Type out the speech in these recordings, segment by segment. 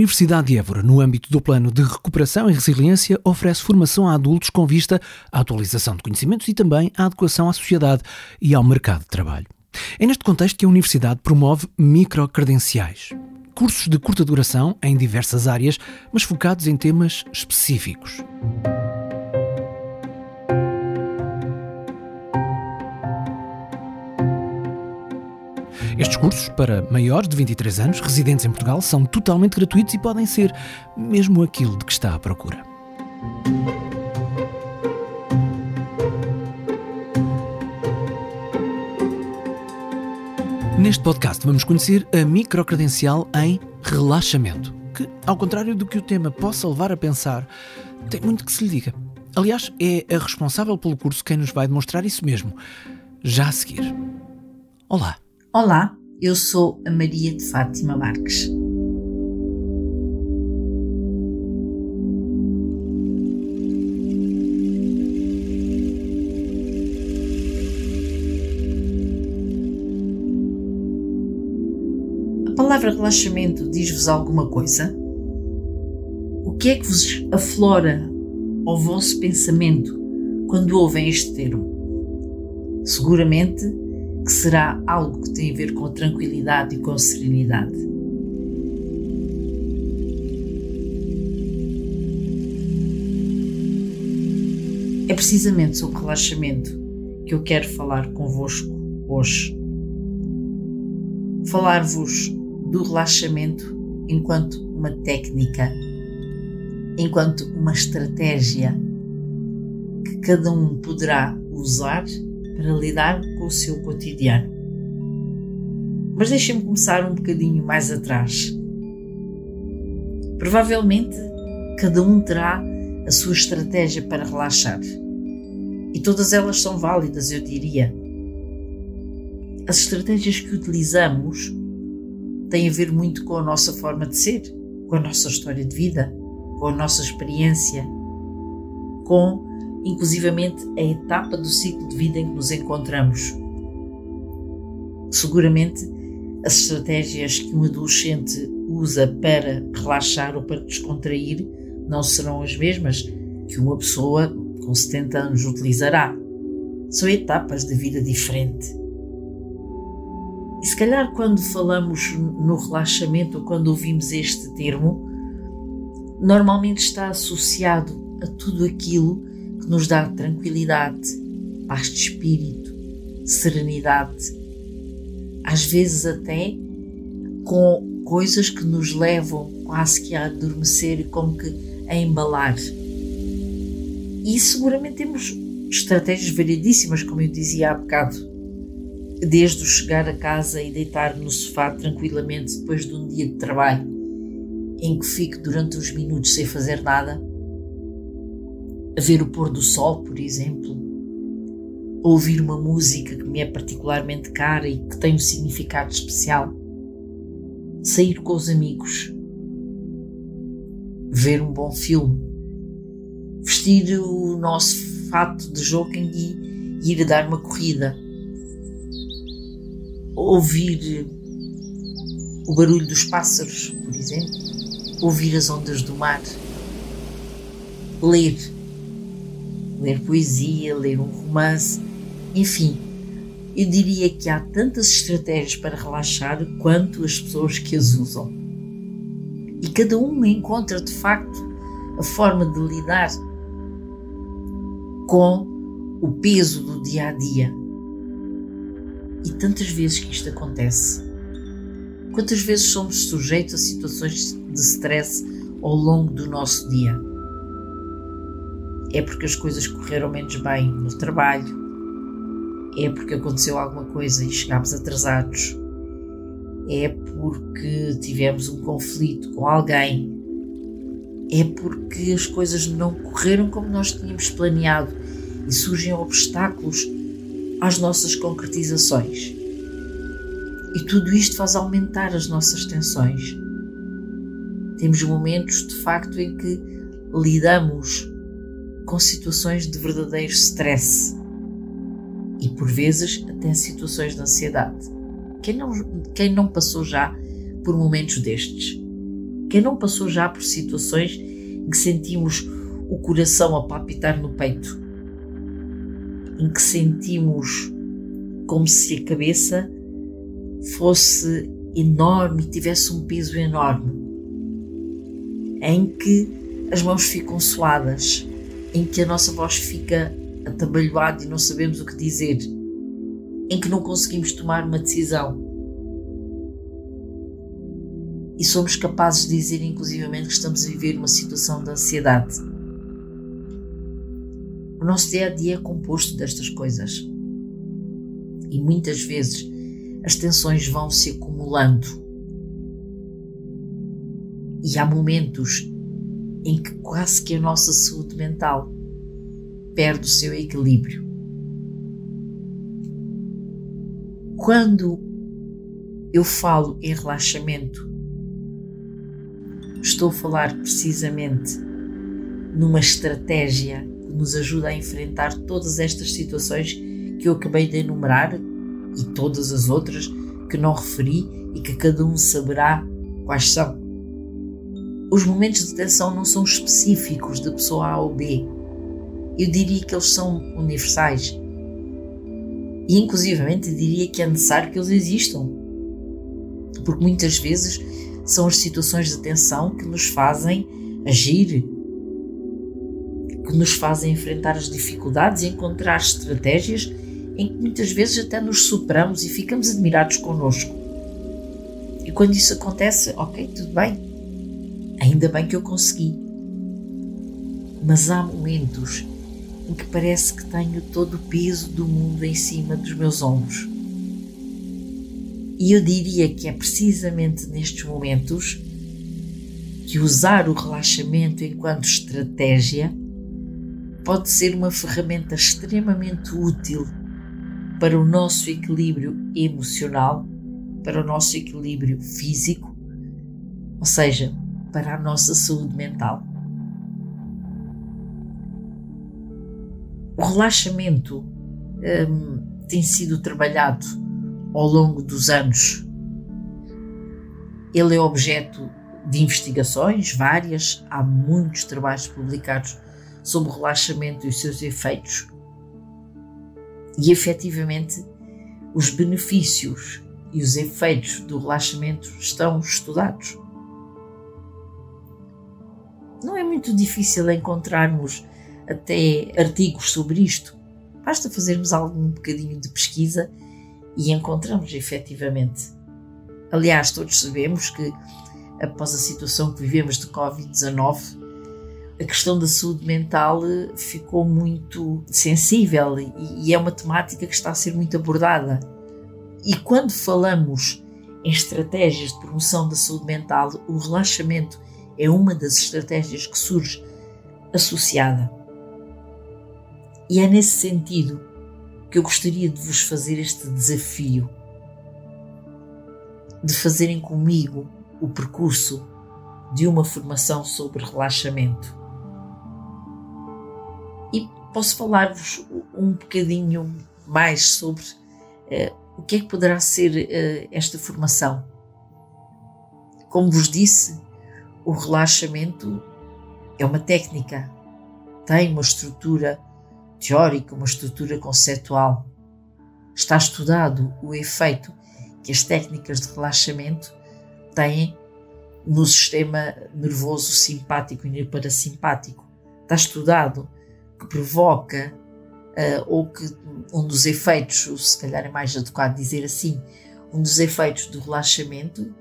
Universidade de Évora, no âmbito do Plano de Recuperação e Resiliência, oferece formação a adultos com vista à atualização de conhecimentos e também à adequação à sociedade e ao mercado de trabalho. É neste contexto que a Universidade promove microcredenciais. Cursos de curta duração em diversas áreas, mas focados em temas específicos. Estes cursos, para maiores de 23 anos, residentes em Portugal, são totalmente gratuitos e podem ser mesmo aquilo de que está à procura. Neste podcast vamos conhecer a microcredencial em relaxamento, que, ao contrário do que o tema possa levar a pensar, tem muito que se lhe diga. Aliás, é a responsável pelo curso quem nos vai demonstrar isso mesmo, já a seguir. Olá. Olá, eu sou a Maria de Fátima Marques. A palavra relaxamento diz-vos alguma coisa? O que é que vos aflora ao vosso pensamento quando ouvem este termo? Seguramente que será algo que tem a ver com tranquilidade e com serenidade. É precisamente sobre relaxamento que eu quero falar convosco hoje. Falar-vos do relaxamento enquanto uma técnica, enquanto uma estratégia que cada um poderá usar para lidar com o seu cotidiano. Mas deixem-me começar um bocadinho mais atrás. Provavelmente cada um terá a sua estratégia para relaxar. E todas elas são válidas, eu diria. As estratégias que utilizamos têm a ver muito com a nossa forma de ser, com a nossa história de vida, com a nossa experiência, com inclusivamente a etapa do ciclo de vida em que nos encontramos. Seguramente, as estratégias que um adolescente usa para relaxar ou para descontrair não serão as mesmas que uma pessoa com 70 anos utilizará. São etapas de vida diferente. E se calhar, quando falamos no relaxamento ou quando ouvimos este termo, normalmente está associado a tudo aquilo nos dá tranquilidade, paz de espírito, serenidade, às vezes até com coisas que nos levam quase que a adormecer e como que a embalar. E seguramente temos estratégias variedíssimas, como eu dizia há bocado. Desde o chegar a casa e deitar no sofá tranquilamente depois de um dia de trabalho, em que fico durante uns minutos sem fazer nada, a ver o pôr do sol, por exemplo, ouvir uma música que me é particularmente cara e que tem um significado especial, sair com os amigos, ver um bom filme, vestir o nosso fato de jogging e ir dar uma corrida, ouvir o barulho dos pássaros, por exemplo, ouvir as ondas do mar, ler ler poesia, ler um romance, enfim. Eu diria que há tantas estratégias para relaxar quanto as pessoas que as usam. E cada um encontra de facto a forma de lidar com o peso do dia a dia. E tantas vezes que isto acontece. Quantas vezes somos sujeitos a situações de stress ao longo do nosso dia? É porque as coisas correram menos bem no trabalho, é porque aconteceu alguma coisa e chegámos atrasados, é porque tivemos um conflito com alguém, é porque as coisas não correram como nós tínhamos planeado e surgem obstáculos às nossas concretizações. E tudo isto faz aumentar as nossas tensões. Temos momentos de facto em que lidamos com situações de verdadeiro stress e por vezes até situações de ansiedade. Quem não, quem não passou já por momentos destes? Quem não passou já por situações em que sentimos o coração a palpitar no peito? Em que sentimos como se a cabeça fosse enorme e tivesse um peso enorme? Em que as mãos ficam suadas, em que a nossa voz fica atabalhoada e não sabemos o que dizer, em que não conseguimos tomar uma decisão e somos capazes de dizer, inclusivamente, que estamos a viver uma situação de ansiedade. O nosso dia a dia é composto destas coisas. E muitas vezes as tensões vão se acumulando. E há momentos em que quase que a nossa saúde mental perde o seu equilíbrio. Quando eu falo em relaxamento, Estou a falar precisamente numa estratégia que nos ajuda a enfrentar todas estas situações que eu acabei de enumerar e todas as outras que não referi e que cada um saberá quais são. Os momentos de tensão não são específicos da pessoa A ou B. Eu diria que eles são universais. E, inclusivamente, diria que é necessário que eles existam. Porque muitas vezes são as situações de tensão que nos fazem agir, que nos fazem enfrentar as dificuldades e encontrar estratégias em que muitas vezes até nos superamos e ficamos admirados connosco. E quando isso acontece, ok, tudo bem, ainda bem que eu consegui. Mas há momentos em que parece que tenho todo o peso do mundo em cima dos meus ombros e eu diria que é precisamente nestes momentos que usar o relaxamento enquanto estratégia pode ser uma ferramenta extremamente útil para o nosso equilíbrio emocional, para o nosso equilíbrio físico, ou seja, para a nossa saúde mental. O relaxamento hum, tem sido trabalhado ao longo dos anos. Ele é objeto de investigações várias, há muitos trabalhos publicados sobre o relaxamento e os seus efeitos. E efetivamente, os benefícios e os efeitos do relaxamento estão estudados. Não é muito difícil encontrarmos até artigos sobre isto. Basta fazermos algum bocadinho de pesquisa e encontramos efetivamente. Aliás, todos sabemos que após a situação que vivemos de Covid-19, a questão da saúde mental eh, ficou muito sensível e é uma temática que está a ser muito abordada. E quando falamos em estratégias de promoção da saúde mental, o relaxamento é uma das estratégias que surge associada. E é nesse sentido que eu gostaria de vos fazer este desafio de fazerem comigo o percurso de uma formação sobre relaxamento. E posso falar-vos um bocadinho mais sobre uh, o que é que poderá ser uh, esta formação. Como vos disse, o relaxamento é uma técnica, tem uma estrutura teórica, uma estrutura conceitual. Está estudado o efeito que as técnicas de relaxamento têm no sistema nervoso simpático e parasimpático. Está estudado que provoca uh, ou que um dos efeitos, se calhar é mais adequado dizer assim, um dos efeitos do relaxamento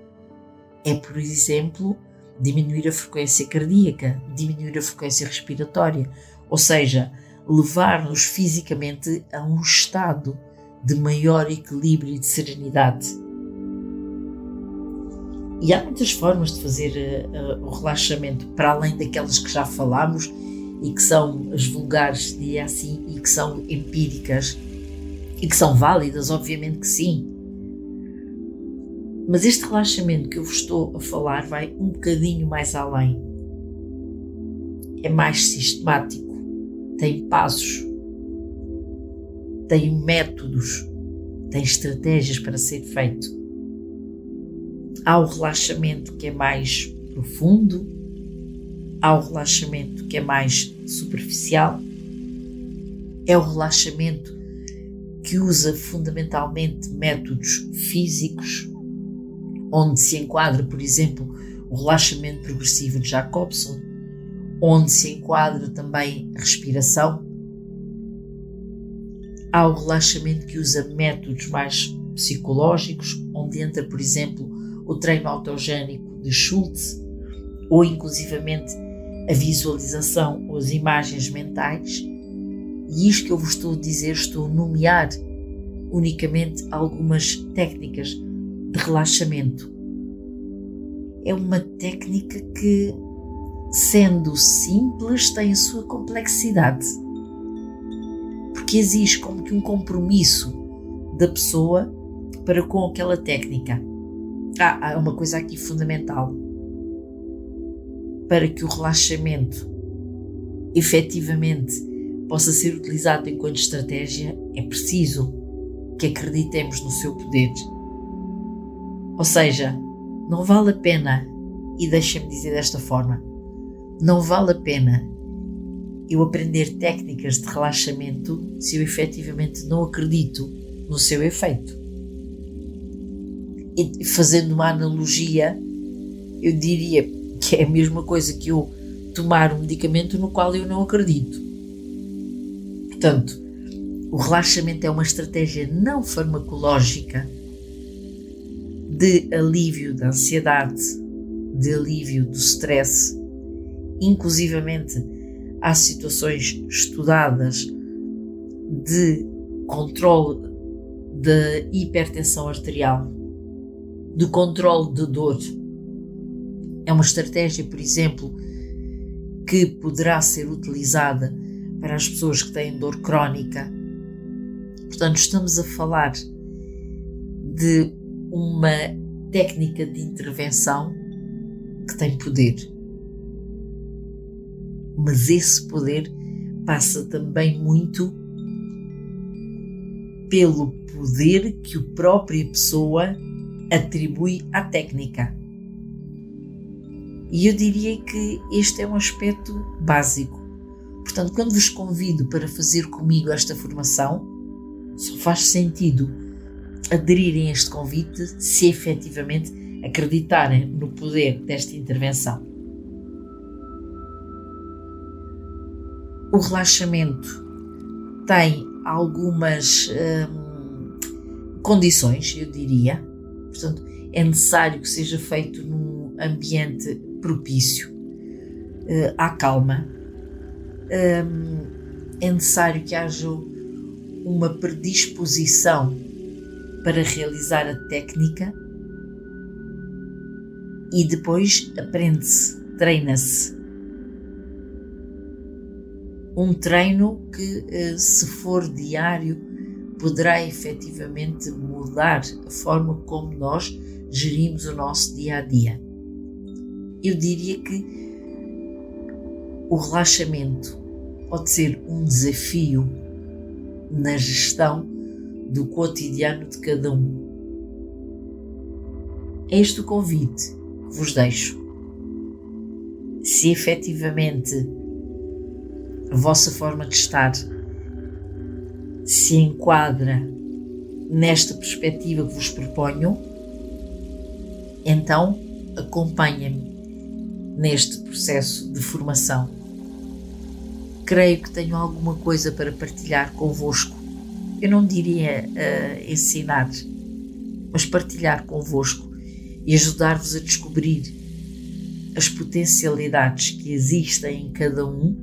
é, por exemplo, diminuir a frequência cardíaca, diminuir a frequência respiratória, ou seja, levar-nos fisicamente a um estado de maior equilíbrio e de serenidade. E há muitas formas de fazer uh, o relaxamento, para além daquelas que já falámos e que são as vulgares, diria assim, e que são empíricas e que são válidas, obviamente que sim. Mas este relaxamento que eu vos estou a falar vai um bocadinho mais além. É mais sistemático. Tem passos, tem métodos, tem estratégias para ser feito. Há o relaxamento que é mais profundo, há o relaxamento que é mais superficial, é o relaxamento que usa fundamentalmente métodos físicos, onde se enquadra, por exemplo, o relaxamento progressivo de Jacobson, onde se enquadra também a respiração. Há o relaxamento que usa métodos mais psicológicos, onde entra, por exemplo, o treino autogénico de Schultz, ou inclusivamente a visualização ou as imagens mentais. E isto que eu vos estou a dizer, estou a nomear unicamente algumas técnicas de relaxamento. É uma técnica que, sendo simples, tem a sua complexidade. Porque exige como que um compromisso da pessoa para com aquela técnica. Ah, há uma coisa aqui fundamental. Para que o relaxamento efetivamente possa ser utilizado enquanto estratégia, é preciso que acreditemos no seu poder. Ou seja, não vale a pena, e deixem-me dizer desta forma, não vale a pena eu aprender técnicas de relaxamento se eu efetivamente não acredito no seu efeito. E fazendo uma analogia, eu diria que é a mesma coisa que eu tomar um medicamento no qual eu não acredito. Portanto, o relaxamento é uma estratégia não farmacológica de alívio da ansiedade, de alívio do stress. Inclusivamente, há situações estudadas de controle da hipertensão arterial, de controle de dor. É uma estratégia, por exemplo, que poderá ser utilizada para as pessoas que têm dor crónica Portanto, estamos a falar de uma técnica de intervenção que tem poder. Mas esse poder passa também muito pelo poder que a própria pessoa atribui à técnica. E eu diria que este é um aspecto básico. Portanto, quando vos convido para fazer comigo esta formação, só faz sentido aderirem a este convite se efetivamente acreditarem no poder desta intervenção. O relaxamento tem algumas hum, condições, eu diria. Portanto, é necessário que seja feito num ambiente propício uh, à calma. Um, é necessário que haja uma predisposição para realizar a técnica e depois aprende-se, treina-se. Um treino que, eh, se for diário, poderá efetivamente mudar a forma como nós gerimos o nosso dia a dia. Eu diria que o relaxamento pode ser um desafio na gestão do cotidiano de cada um. É este o convite que vos deixo. Se efetivamente a vossa forma de estar se enquadra nesta perspectiva que vos proponho, então acompanhem-me neste processo de formação creio que tenho alguma coisa para partilhar convosco. Eu não diria uh, ensinar, mas partilhar convosco e ajudar-vos a descobrir as potencialidades que existem em cada um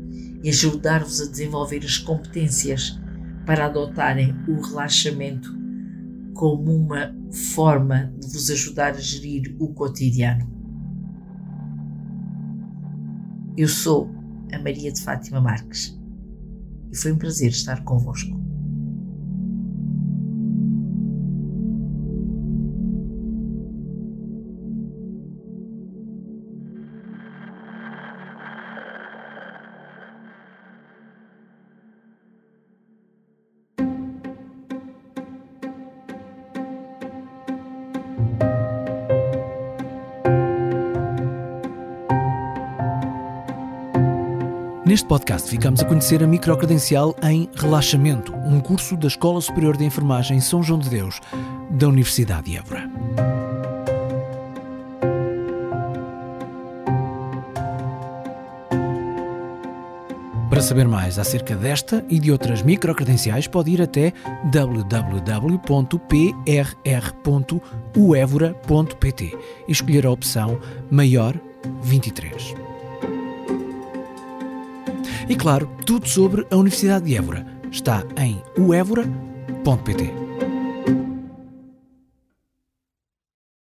e ajudar-vos a desenvolver as competências para adotarem o relaxamento como uma forma de vos ajudar a gerir o cotidiano. Eu sou a Maria de Fátima Marques. E foi um prazer estar convosco. Neste podcast ficamos a conhecer a microcredencial em Relaxamento, um curso da Escola Superior de Enfermagem São João de Deus, da Universidade de Évora. Para saber mais acerca desta e de outras microcredenciais, pode ir até www.pr.uevora.pt e escolher a opção Maior 23. E claro, tudo sobre a Universidade de Évora está em uevora.pt.